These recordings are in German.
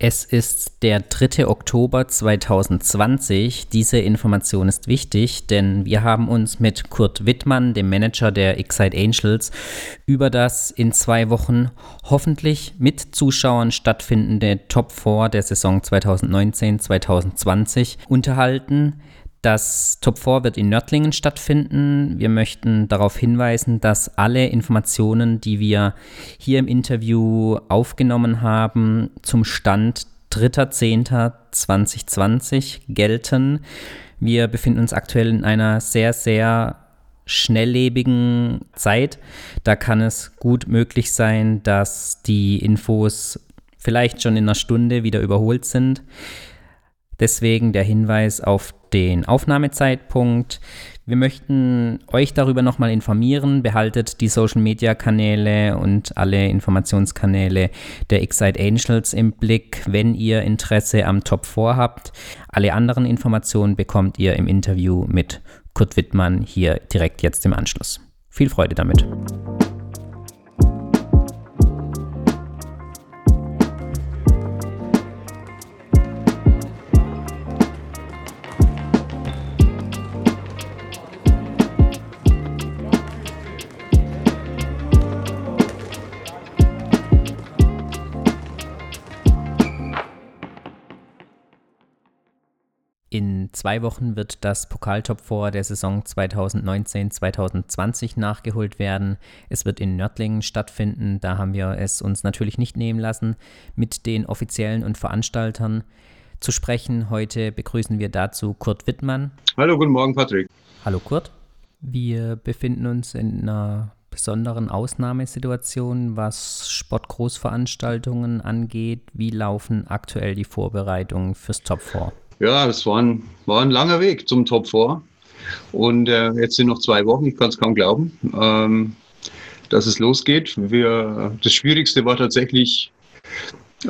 Es ist der 3. Oktober 2020. Diese Information ist wichtig, denn wir haben uns mit Kurt Wittmann, dem Manager der Excite Angels, über das in zwei Wochen hoffentlich mit Zuschauern stattfindende Top 4 der Saison 2019-2020 unterhalten. Das Top 4 wird in Nördlingen stattfinden. Wir möchten darauf hinweisen, dass alle Informationen, die wir hier im Interview aufgenommen haben, zum Stand 3.10.2020 gelten. Wir befinden uns aktuell in einer sehr, sehr schnelllebigen Zeit. Da kann es gut möglich sein, dass die Infos vielleicht schon in einer Stunde wieder überholt sind. Deswegen der Hinweis auf den Aufnahmezeitpunkt. Wir möchten euch darüber nochmal informieren. Behaltet die Social Media Kanäle und alle Informationskanäle der Excite Angels im Blick, wenn ihr Interesse am Top 4 habt. Alle anderen Informationen bekommt ihr im Interview mit Kurt Wittmann hier direkt jetzt im Anschluss. Viel Freude damit. Zwei Wochen wird das Pokaltop vor der Saison 2019-2020 nachgeholt werden. Es wird in Nördlingen stattfinden. Da haben wir es uns natürlich nicht nehmen lassen, mit den Offiziellen und Veranstaltern zu sprechen. Heute begrüßen wir dazu Kurt Wittmann. Hallo, guten Morgen, Patrick. Hallo, Kurt. Wir befinden uns in einer besonderen Ausnahmesituation, was Sportgroßveranstaltungen angeht. Wie laufen aktuell die Vorbereitungen fürs Top 4? Ja, es war ein, war ein langer Weg zum Top 4. Und äh, jetzt sind noch zwei Wochen, ich kann es kaum glauben, ähm, dass es losgeht. Wir, das Schwierigste war tatsächlich,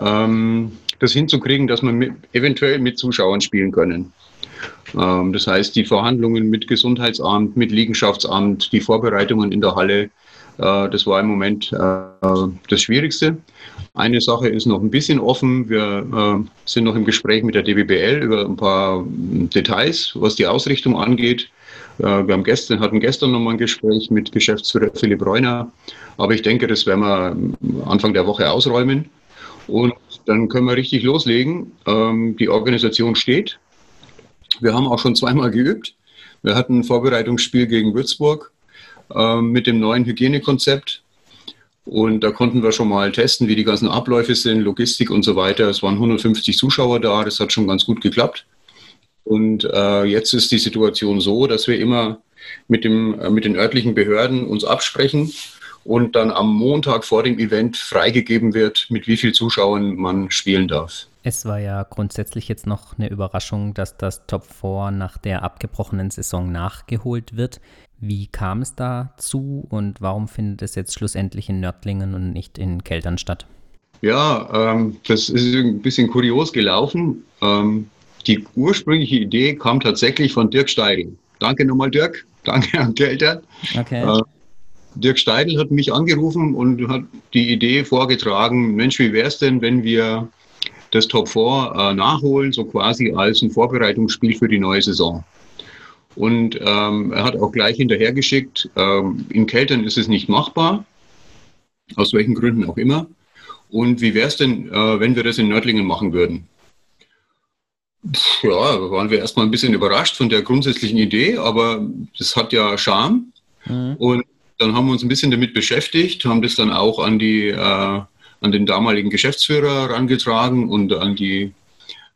ähm, das hinzukriegen, dass wir mit, eventuell mit Zuschauern spielen können. Ähm, das heißt, die Verhandlungen mit Gesundheitsamt, mit Liegenschaftsamt, die Vorbereitungen in der Halle, das war im Moment äh, das Schwierigste. Eine Sache ist noch ein bisschen offen. Wir äh, sind noch im Gespräch mit der DBBL über ein paar Details, was die Ausrichtung angeht. Äh, wir haben gestern, hatten gestern nochmal ein Gespräch mit Geschäftsführer Philipp Reuner. Aber ich denke, das werden wir Anfang der Woche ausräumen. Und dann können wir richtig loslegen. Ähm, die Organisation steht. Wir haben auch schon zweimal geübt. Wir hatten ein Vorbereitungsspiel gegen Würzburg äh, mit dem neuen Hygienekonzept. Und da konnten wir schon mal testen, wie die ganzen Abläufe sind, Logistik und so weiter. Es waren 150 Zuschauer da, das hat schon ganz gut geklappt. Und äh, jetzt ist die Situation so, dass wir immer mit, dem, äh, mit den örtlichen Behörden uns absprechen und dann am Montag vor dem Event freigegeben wird, mit wie vielen Zuschauern man spielen darf. Es war ja grundsätzlich jetzt noch eine Überraschung, dass das Top 4 nach der abgebrochenen Saison nachgeholt wird. Wie kam es dazu und warum findet es jetzt schlussendlich in Nördlingen und nicht in Keltern statt? Ja, ähm, das ist ein bisschen kurios gelaufen. Ähm, die ursprüngliche Idee kam tatsächlich von Dirk Steidl. Danke nochmal, Dirk. Danke an Keltern. Okay. Äh, Dirk Steidl hat mich angerufen und hat die Idee vorgetragen, Mensch, wie wäre es denn, wenn wir das Top 4 äh, nachholen, so quasi als ein Vorbereitungsspiel für die neue Saison. Und ähm, er hat auch gleich hinterhergeschickt, ähm, in Keltern ist es nicht machbar, aus welchen Gründen auch immer. Und wie wäre es denn, äh, wenn wir das in Nördlingen machen würden? Ja, da waren wir erstmal ein bisschen überrascht von der grundsätzlichen Idee, aber das hat ja Charme. Mhm. Und dann haben wir uns ein bisschen damit beschäftigt, haben das dann auch an, die, äh, an den damaligen Geschäftsführer herangetragen und an die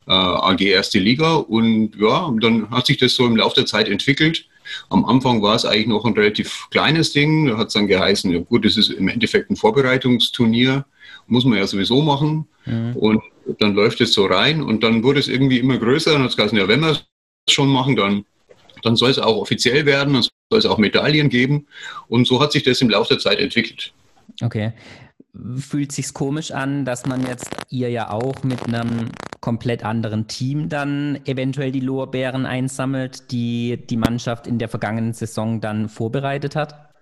AG Erste Liga. Und ja, dann hat sich das so im Laufe der Zeit entwickelt. Am Anfang war es eigentlich noch ein relativ kleines Ding. Da hat es dann geheißen, ja gut, das ist im Endeffekt ein Vorbereitungsturnier, muss man ja sowieso machen. Mhm. Und dann läuft es so rein und dann wurde es irgendwie immer größer. Dann hat es gesagt, ja, wenn wir es schon machen, dann, dann soll es auch offiziell werden, dann soll es auch Medaillen geben. Und so hat sich das im Laufe der Zeit entwickelt. Okay fühlt sich komisch an, dass man jetzt ihr ja auch mit einem komplett anderen Team dann eventuell die Lorbeeren einsammelt, die die Mannschaft in der vergangenen Saison dann vorbereitet hat?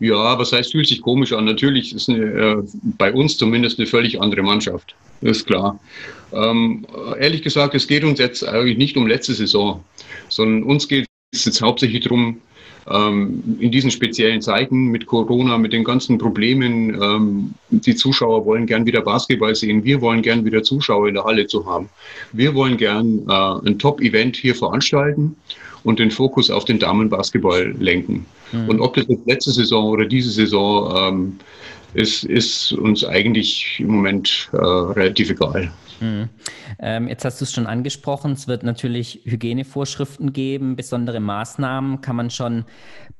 Ja, was heißt, fühlt sich komisch an? Natürlich ist eine, äh, bei uns zumindest eine völlig andere Mannschaft. Ist klar. Ähm, ehrlich gesagt, es geht uns jetzt eigentlich nicht um letzte Saison, sondern uns geht es jetzt hauptsächlich darum, ähm, in diesen speziellen Zeiten mit Corona, mit den ganzen Problemen, ähm, die Zuschauer wollen gern wieder Basketball sehen. Wir wollen gern wieder Zuschauer in der Halle zu haben. Wir wollen gern äh, ein Top-Event hier veranstalten und den Fokus auf den Damenbasketball lenken. Mhm. Und ob das jetzt letzte Saison oder diese Saison ähm, ist, ist uns eigentlich im Moment äh, relativ egal. Mhm. Ähm, jetzt hast du es schon angesprochen, es wird natürlich Hygienevorschriften geben, besondere Maßnahmen. Kann man schon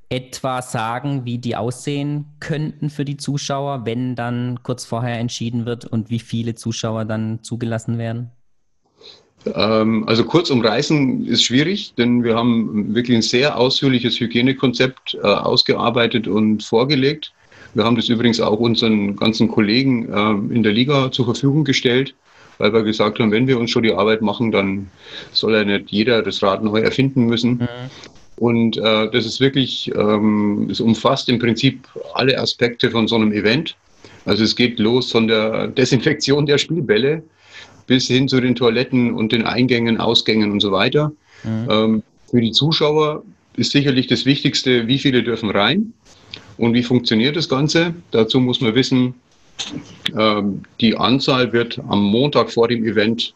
etwa sagen, wie die aussehen könnten für die Zuschauer, wenn dann kurz vorher entschieden wird und wie viele Zuschauer dann zugelassen werden? Ähm, also kurz umreißen ist schwierig, denn wir haben wirklich ein sehr ausführliches Hygienekonzept äh, ausgearbeitet und vorgelegt. Wir haben das übrigens auch unseren ganzen Kollegen äh, in der Liga zur Verfügung gestellt, weil wir gesagt haben, wenn wir uns schon die Arbeit machen, dann soll ja nicht jeder das Rad neu erfinden müssen. Mhm. Und äh, das ist wirklich, ähm, es umfasst im Prinzip alle Aspekte von so einem Event. Also es geht los von der Desinfektion der Spielbälle bis hin zu den Toiletten und den Eingängen, Ausgängen und so weiter. Mhm. Ähm, für die Zuschauer ist sicherlich das Wichtigste, wie viele dürfen rein und wie funktioniert das Ganze. Dazu muss man wissen, ähm, die Anzahl wird am Montag vor dem Event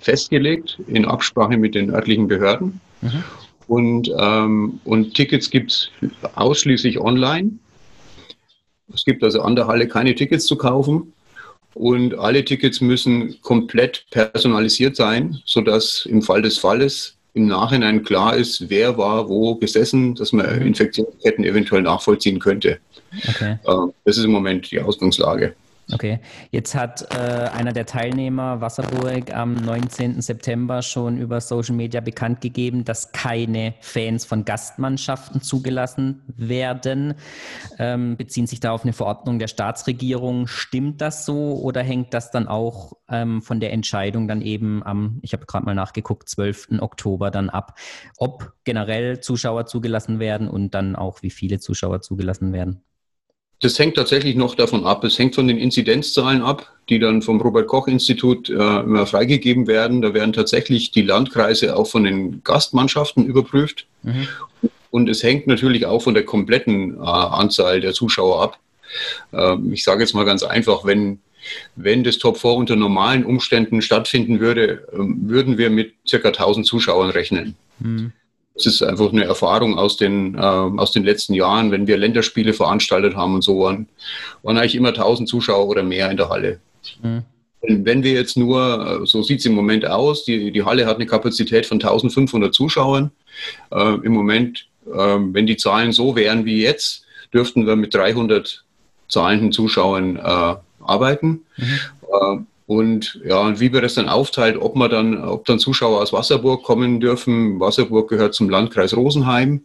festgelegt in Absprache mit den örtlichen Behörden. Mhm. Und, ähm, und Tickets gibt es ausschließlich online. Es gibt also an der Halle keine Tickets zu kaufen. Und alle Tickets müssen komplett personalisiert sein, sodass im Fall des Falles im Nachhinein klar ist, wer war wo gesessen, dass man mhm. Infektionsketten eventuell nachvollziehen könnte. Okay. Ähm, das ist im Moment die Ausgangslage. Okay, jetzt hat äh, einer der Teilnehmer, Wasserburg, am 19. September schon über Social Media bekannt gegeben, dass keine Fans von Gastmannschaften zugelassen werden. Ähm, beziehen sich da auf eine Verordnung der Staatsregierung. Stimmt das so oder hängt das dann auch ähm, von der Entscheidung dann eben am, ich habe gerade mal nachgeguckt, 12. Oktober dann ab, ob generell Zuschauer zugelassen werden und dann auch wie viele Zuschauer zugelassen werden? Das hängt tatsächlich noch davon ab. Es hängt von den Inzidenzzahlen ab, die dann vom Robert-Koch-Institut äh, immer freigegeben werden. Da werden tatsächlich die Landkreise auch von den Gastmannschaften überprüft. Mhm. Und es hängt natürlich auch von der kompletten äh, Anzahl der Zuschauer ab. Ähm, ich sage jetzt mal ganz einfach, wenn, wenn das Top 4 unter normalen Umständen stattfinden würde, äh, würden wir mit circa 1000 Zuschauern rechnen. Mhm. Das ist einfach eine Erfahrung aus den, äh, aus den letzten Jahren, wenn wir Länderspiele veranstaltet haben und so waren, waren eigentlich immer 1000 Zuschauer oder mehr in der Halle. Mhm. Wenn wir jetzt nur, äh, so sieht es im Moment aus, die, die Halle hat eine Kapazität von 1500 Zuschauern. Äh, Im Moment, äh, wenn die Zahlen so wären wie jetzt, dürften wir mit 300 zahlenden Zuschauern äh, arbeiten. Mhm. Und ja, und wie wir das dann aufteilt, ob man dann, ob dann Zuschauer aus Wasserburg kommen dürfen. Wasserburg gehört zum Landkreis Rosenheim,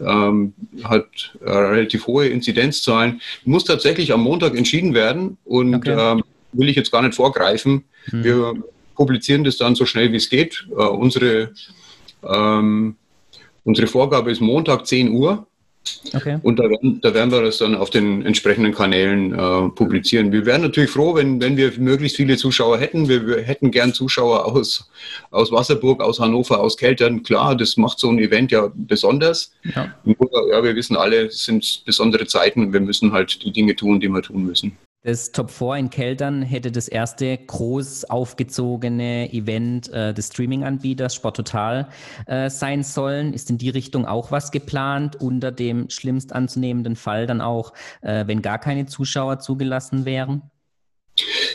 ähm, hat äh, relativ hohe Inzidenzzahlen. Muss tatsächlich am Montag entschieden werden und okay. ähm, will ich jetzt gar nicht vorgreifen. Hm. Wir publizieren das dann so schnell wie es geht. Äh, unsere, ähm, unsere Vorgabe ist Montag 10 Uhr. Okay. Und da werden, da werden wir das dann auf den entsprechenden Kanälen äh, publizieren. Wir wären natürlich froh, wenn, wenn wir möglichst viele Zuschauer hätten. Wir, wir, hätten gern Zuschauer aus, aus Wasserburg, aus Hannover, aus Keltern. Klar, das macht so ein Event ja besonders. Ja. Nur, ja, wir wissen alle, es sind besondere Zeiten. Wir müssen halt die Dinge tun, die wir tun müssen. Das Top 4 in Keltern hätte das erste groß aufgezogene Event äh, des Streaming-Anbieters Sport Total äh, sein sollen. Ist in die Richtung auch was geplant, unter dem schlimmst anzunehmenden Fall dann auch, äh, wenn gar keine Zuschauer zugelassen wären?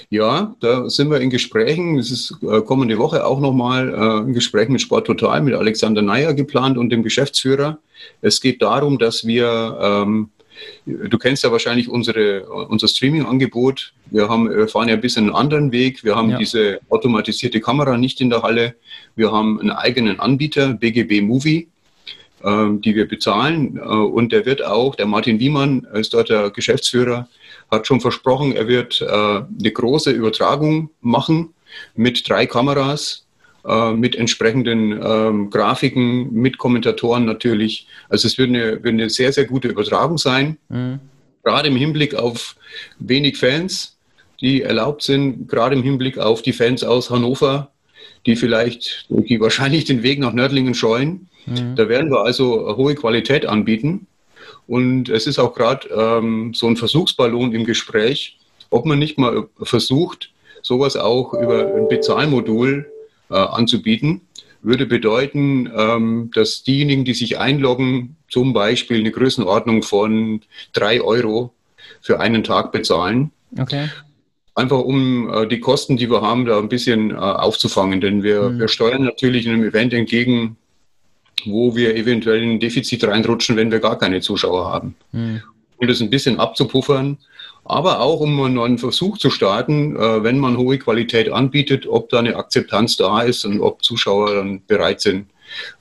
Ja, da sind wir in Gesprächen. Es ist äh, kommende Woche auch nochmal äh, ein Gespräch mit Sport Total, mit Alexander Neyer geplant und dem Geschäftsführer. Es geht darum, dass wir ähm, Du kennst ja wahrscheinlich unsere, unser Streaming-Angebot. Wir, haben, fahren ja ein bisschen einen anderen Weg. Wir haben ja. diese automatisierte Kamera nicht in der Halle. Wir haben einen eigenen Anbieter, BGB Movie, äh, die wir bezahlen. Äh, und der wird auch, der Martin Wiemann ist dort der Geschäftsführer, hat schon versprochen, er wird äh, eine große Übertragung machen mit drei Kameras äh, mit entsprechenden ähm, Grafiken, mit Kommentatoren natürlich. Also es wird eine, wird eine sehr, sehr gute Übertragung sein. Mhm. gerade im Hinblick auf wenig Fans, die erlaubt sind, gerade im Hinblick auf die Fans aus Hannover, die vielleicht, die wahrscheinlich den Weg nach Nördlingen scheuen. Mhm. Da werden wir also hohe Qualität anbieten. Und es ist auch gerade ähm, so ein Versuchsballon im Gespräch, ob man nicht mal versucht, sowas auch über ein Bezahlmodul anzubieten. Würde bedeuten, ähm, dass diejenigen, die sich einloggen, zum Beispiel eine Größenordnung von drei Euro für einen Tag bezahlen. Okay. Einfach um äh, die Kosten, die wir haben, da ein bisschen äh, aufzufangen. Denn wir, mhm. wir steuern natürlich einem Event entgegen, wo wir eventuell in ein Defizit reinrutschen, wenn wir gar keine Zuschauer haben. Mhm. Um das ein bisschen abzupuffern, aber auch um einen neuen Versuch zu starten, äh, wenn man hohe Qualität anbietet, ob da eine Akzeptanz da ist und ob Zuschauer dann bereit sind,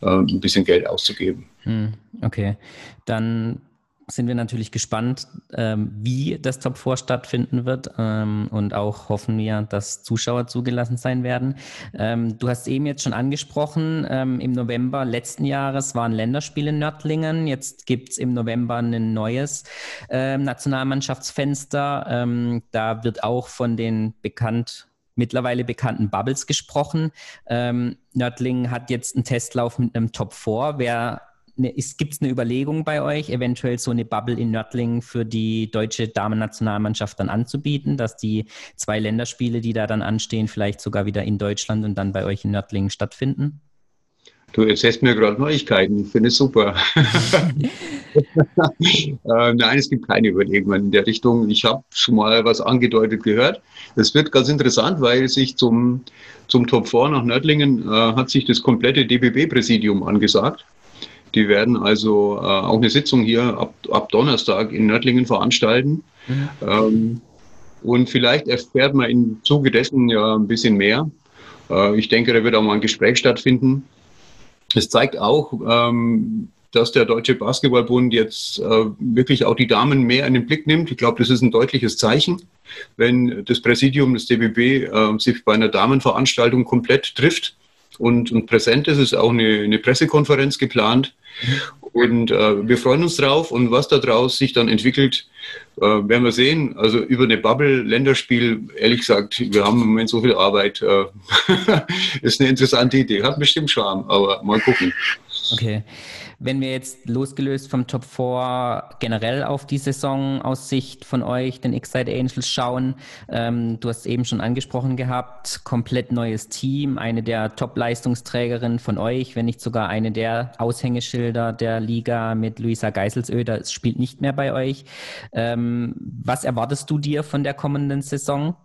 äh, ein bisschen Geld auszugeben. Mhm. Okay, dann sind wir natürlich gespannt, ähm, wie das Top 4 stattfinden wird ähm, und auch hoffen wir, dass Zuschauer zugelassen sein werden. Ähm, du hast eben jetzt schon angesprochen, ähm, im November letzten Jahres waren Länderspiele in Nördlingen. Jetzt gibt es im November ein neues ähm, Nationalmannschaftsfenster. Ähm, da wird auch von den bekannt mittlerweile bekannten Bubbles gesprochen. Nördlingen hat jetzt einen Testlauf mit einem Top 4. Wer Gibt es eine Überlegung bei euch, eventuell so eine Bubble in Nördlingen für die deutsche Damennationalmannschaft dann anzubieten, dass die zwei Länderspiele, die da dann anstehen, vielleicht sogar wieder in Deutschland und dann bei euch in Nördlingen stattfinden? Du erzählst mir gerade Neuigkeiten, ich finde es super. äh, nein, es gibt keine Überlegungen in der Richtung. Ich habe schon mal was angedeutet gehört. Es wird ganz interessant, weil sich zum, zum Top 4 nach Nördlingen äh, hat sich das komplette DBB-Präsidium angesagt. Die werden also äh, auch eine Sitzung hier ab, ab Donnerstag in Nördlingen veranstalten. Mhm. Ähm, und vielleicht erfährt man im Zuge dessen ja ein bisschen mehr. Äh, ich denke, da wird auch mal ein Gespräch stattfinden. Es zeigt auch, ähm, dass der Deutsche Basketballbund jetzt äh, wirklich auch die Damen mehr in den Blick nimmt. Ich glaube, das ist ein deutliches Zeichen, wenn das Präsidium des DBB äh, sich bei einer Damenveranstaltung komplett trifft und, und präsent ist. Es ist auch eine, eine Pressekonferenz geplant. Und äh, wir freuen uns drauf und was da draus sich dann entwickelt, äh, werden wir sehen. Also über eine Bubble-Länderspiel, ehrlich gesagt, wir haben im Moment so viel Arbeit. Äh, ist eine interessante Idee. Hat bestimmt Charme, aber mal gucken. Okay. Wenn wir jetzt losgelöst vom Top 4 generell auf die Saison aus Sicht von euch, den Excite Angels, schauen, ähm, du hast eben schon angesprochen gehabt, komplett neues Team, eine der Top-Leistungsträgerinnen von euch, wenn nicht sogar eine der Aushängeschilder der Liga mit Luisa Geiselsöder, spielt nicht mehr bei euch. Ähm, was erwartest du dir von der kommenden Saison?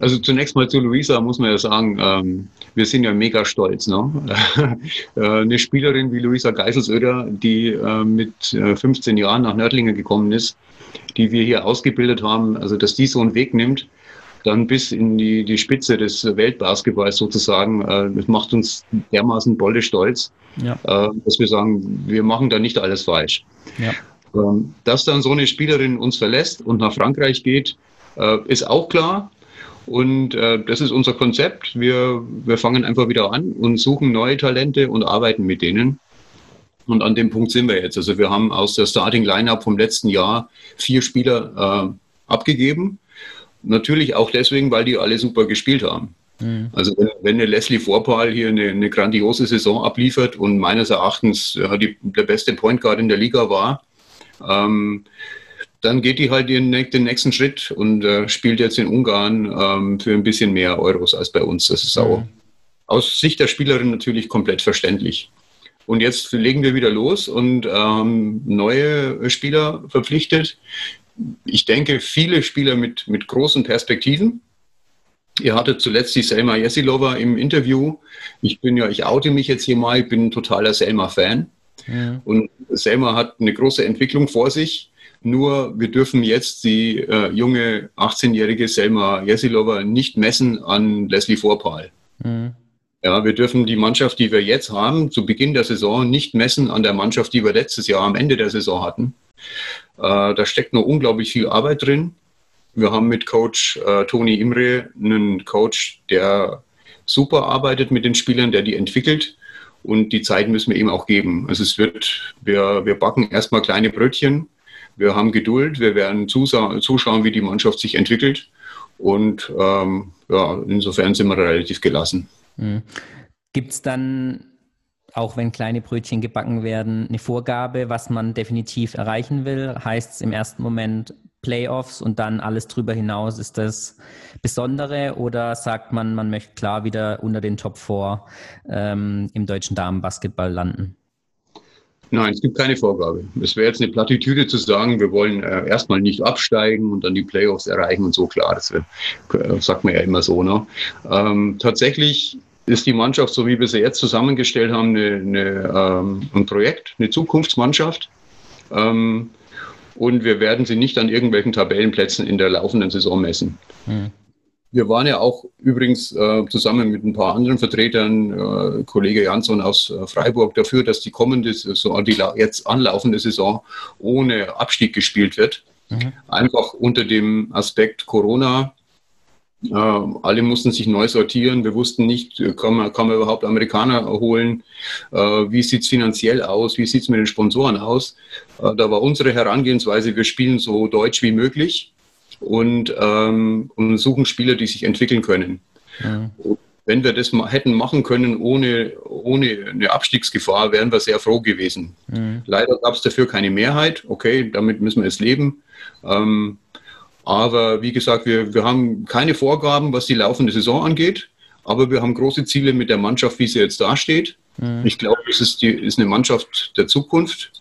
Also zunächst mal zu Luisa muss man ja sagen, ähm, wir sind ja mega stolz. Ne? Äh, eine Spielerin wie Luisa Geiselsöder, die äh, mit 15 äh, Jahren nach Nördlingen gekommen ist, die wir hier ausgebildet haben, also dass die so einen Weg nimmt, dann bis in die, die Spitze des Weltbasketballs sozusagen, äh, das macht uns dermaßen bolle stolz, ja. dass wir sagen, wir machen da nicht alles falsch. Ja. Ähm, dass dann so eine Spielerin uns verlässt und nach Frankreich geht, ist auch klar. Und äh, das ist unser Konzept. Wir, wir fangen einfach wieder an und suchen neue Talente und arbeiten mit denen. Und an dem Punkt sind wir jetzt. Also wir haben aus der Starting Lineup vom letzten Jahr vier Spieler äh, abgegeben. Natürlich auch deswegen, weil die alle super gespielt haben. Mhm. Also wenn, wenn eine Leslie Vorpal hier eine, eine, grandiose Saison abliefert und meines Erachtens ja, die, der beste Point Guard in der Liga war, ähm, dann geht die halt den, den nächsten Schritt und äh, spielt jetzt in Ungarn ähm, für ein bisschen mehr Euros als bei uns. Das ist auch mhm. aus Sicht der Spielerin natürlich komplett verständlich. Und jetzt legen wir wieder los und ähm, neue Spieler verpflichtet. Ich denke, viele Spieler mit, mit großen Perspektiven. Ihr hattet zuletzt die Selma Jesilova im Interview. Ich bin ja, ich oute mich jetzt hier mal, ich bin ein totaler Selma-Fan. Ja. Und Selma hat eine große Entwicklung vor sich. Nur wir dürfen jetzt die äh, junge 18-jährige Selma Jesilova nicht messen an Leslie Vorpal. Mhm. Ja, wir dürfen die Mannschaft, die wir jetzt haben, zu Beginn der Saison nicht messen an der Mannschaft, die wir letztes Jahr am Ende der Saison hatten. Äh, da steckt noch unglaublich viel Arbeit drin. Wir haben mit Coach äh, Toni Imre einen Coach, der super arbeitet mit den Spielern, der die entwickelt. Und die Zeit müssen wir ihm auch geben. Also es wird, wir, wir backen erstmal kleine Brötchen Wir haben Geduld, wir werden zuschauen, wie die Mannschaft sich entwickelt. Und ähm, ja, insofern sind wir relativ gelassen. Mhm. Gibt es dann, auch wenn kleine Brötchen gebacken werden, eine Vorgabe, was man definitiv erreichen will? Heißt es im ersten Moment Playoffs und dann alles drüber hinaus ist das Besondere oder sagt man, man möchte klar wieder unter den Top 4 ähm, im deutschen Damenbasketball landen? Nein, es gibt keine Vorgabe. Es wäre jetzt eine Plattitüde zu sagen, wir wollen äh, erstmal nicht absteigen und dann die Playoffs erreichen und so. Klar, das wär, äh, sagt man ja immer so. Ne? Ähm, tatsächlich ist die Mannschaft, so wie wir sie jetzt zusammengestellt haben, eine, eine, ähm, ein Projekt, eine Zukunftsmannschaft. Ähm, und wir werden sie nicht an irgendwelchen Tabellenplätzen in der laufenden Saison messen. Mhm. Wir waren ja auch übrigens äh, zusammen mit ein paar anderen Vertretern, äh, Kollege Jansson aus äh, Freiburg, dafür, dass die kommende Saison, die jetzt anlaufende Saison ohne Abstieg gespielt wird. Mhm. Einfach unter dem Aspekt Corona. Äh, alle mussten sich neu sortieren. Wir wussten nicht, äh, kann man, kann man überhaupt Amerikaner holen? Äh, wie sieht es finanziell aus? Wie sieht es mit den Sponsoren aus? da war unsere Herangehensweise, wir spielen so deutsch wie möglich und, ähm, und suchen Spieler, die sich entwickeln können. Ja. Wenn wir das hätten machen können ohne, ohne eine Abstiegsgefahr, wären wir sehr froh gewesen. Mhm. Leider gab es dafür keine Mehrheit. Okay, damit müssen wir jetzt leben. Ähm, aber wie gesagt, wir, wir haben keine Vorgaben, was die laufende Saison angeht. Aber wir haben große Ziele mit der Mannschaft, wie sie jetzt dasteht. Mhm. Ich glaube, es ist, die, ist eine Mannschaft der Zukunft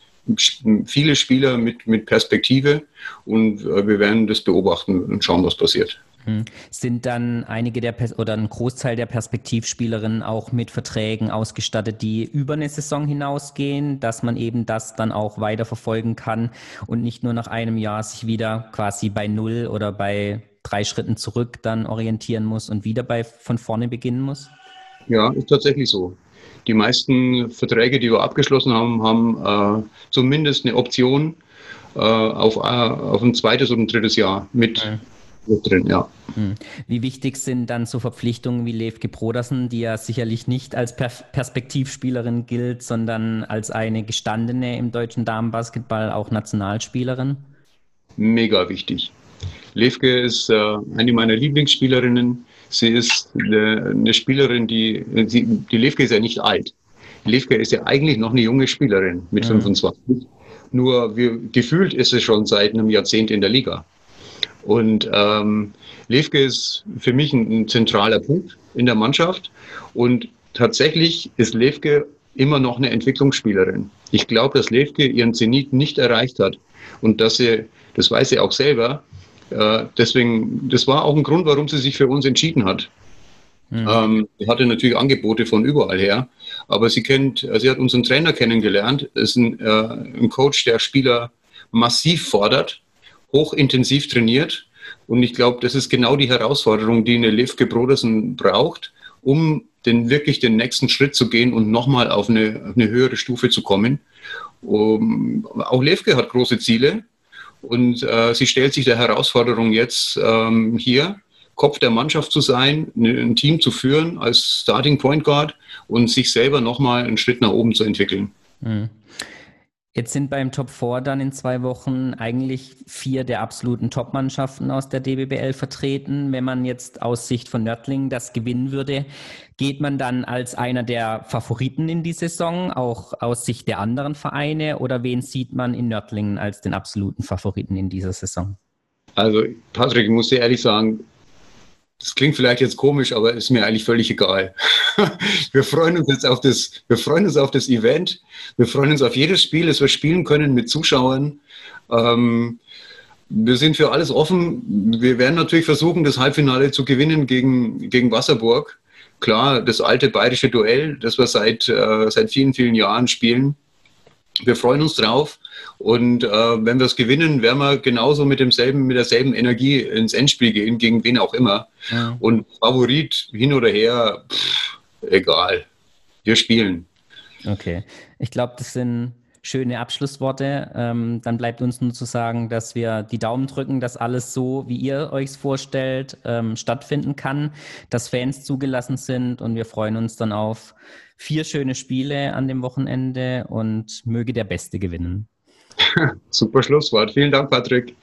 viele Spieler mit, mit Perspektive und äh, wir werden das beobachten und schauen, was passiert. Hm. Sind dann einige der oder ein Großteil der Perspektivspielerinnen auch mit Verträgen ausgestattet, die über eine Saison hinausgehen, dass man eben das dann auch weiter verfolgen kann und nicht nur nach einem Jahr sich wieder quasi bei Null oder bei drei Schritten zurück dann orientieren muss und wieder bei von vorne beginnen muss? Ja, ist tatsächlich so. Die meisten Verträge, die wir abgeschlossen haben, haben äh, zumindest eine Option äh, auf, äh, auf ein zweites oder ein drittes Jahr mit. Mhm drin, ja. Hm. Wie wichtig sind dann so Verpflichtungen wie Levke Brodersen, die ja sicherlich nicht als per Perspektivspielerin gilt, sondern als eine gestandene im deutschen Damenbasketball, auch Nationalspielerin? Mega wichtig. Levke ist äh, eine meiner Lieblingsspielerinnen. Sie ist eine, eine Spielerin, die, die, die Levke ist ja nicht alt. Levke ist ja eigentlich noch eine junge Spielerin mit mhm. 25. Nur wir, gefühlt ist sie schon seit einem Jahrzehnt in der Liga. Und ähm, Levke ist für mich ein, ein, zentraler Punkt in der Mannschaft. Und tatsächlich ist Levke immer noch eine Entwicklungsspielerin. Ich glaube, dass Levke ihren Zenit nicht erreicht hat. Und dass sie, das weiß sie auch selber, äh, deswegen, das war auch ein Grund, warum sie sich für uns entschieden hat. Mhm. Ähm, sie hatte natürlich Angebote von überall her, aber sie kennt, äh, sie hat unseren Trainer kennengelernt. Das ist ein, äh, ein Coach, der Spieler massiv fordert, hochintensiv trainiert. Und ich glaube, das ist genau die Herausforderung, die eine Levke Brodersen braucht, um den, wirklich den nächsten Schritt zu gehen und nochmal auf eine, auf eine höhere Stufe zu kommen. Um, auch Levke hat große Ziele. Und äh, sie stellt sich der Herausforderung jetzt ähm, hier, Kopf der Mannschaft zu sein, ein Team zu führen als Starting Point Guard und sich selber nochmal einen Schritt nach oben zu entwickeln. Mhm. Jetzt sind beim Top 4 dann in zwei Wochen eigentlich vier der absoluten Top-Mannschaften aus der DBBL vertreten. Wenn man jetzt aus Sicht von Nördling das gewinnen würde, geht man dann als einer der Favoriten in die Saison, auch aus Sicht der anderen Vereine? Oder wen sieht man in Nördlingen als den absoluten Favoriten in dieser Saison? Also, Patrick, ich muss dir ehrlich sagen, das klingt vielleicht jetzt komisch, aber ist mir eigentlich völlig egal. wir freuen uns jetzt auf das, wir freuen uns auf das Event. Wir freuen uns auf jedes Spiel, das wir spielen können mit Zuschauern. Ähm, wir sind für alles offen. Wir werden natürlich versuchen, das Halbfinale zu gewinnen gegen, gegen Wasserburg. Klar, das alte bayerische Duell, das wir seit, äh, seit vielen, vielen Jahren spielen. Wir freuen uns drauf. Und äh, wenn wir es gewinnen, werden wir genauso mit demselben, mit derselben Energie ins Endspiel gehen, gegen wen auch immer. Ja. Und Favorit hin oder her, pff, egal. Wir spielen. Okay. Ich glaube, das sind schöne Abschlussworte. Ähm, dann bleibt uns nur zu sagen, dass wir die Daumen drücken, dass alles so, wie ihr euch vorstellt, ähm, stattfinden kann, dass Fans zugelassen sind und wir freuen uns dann auf vier schöne Spiele an dem Wochenende und möge der Beste gewinnen. Super Schlusswort. Vielen Dank, Patrick.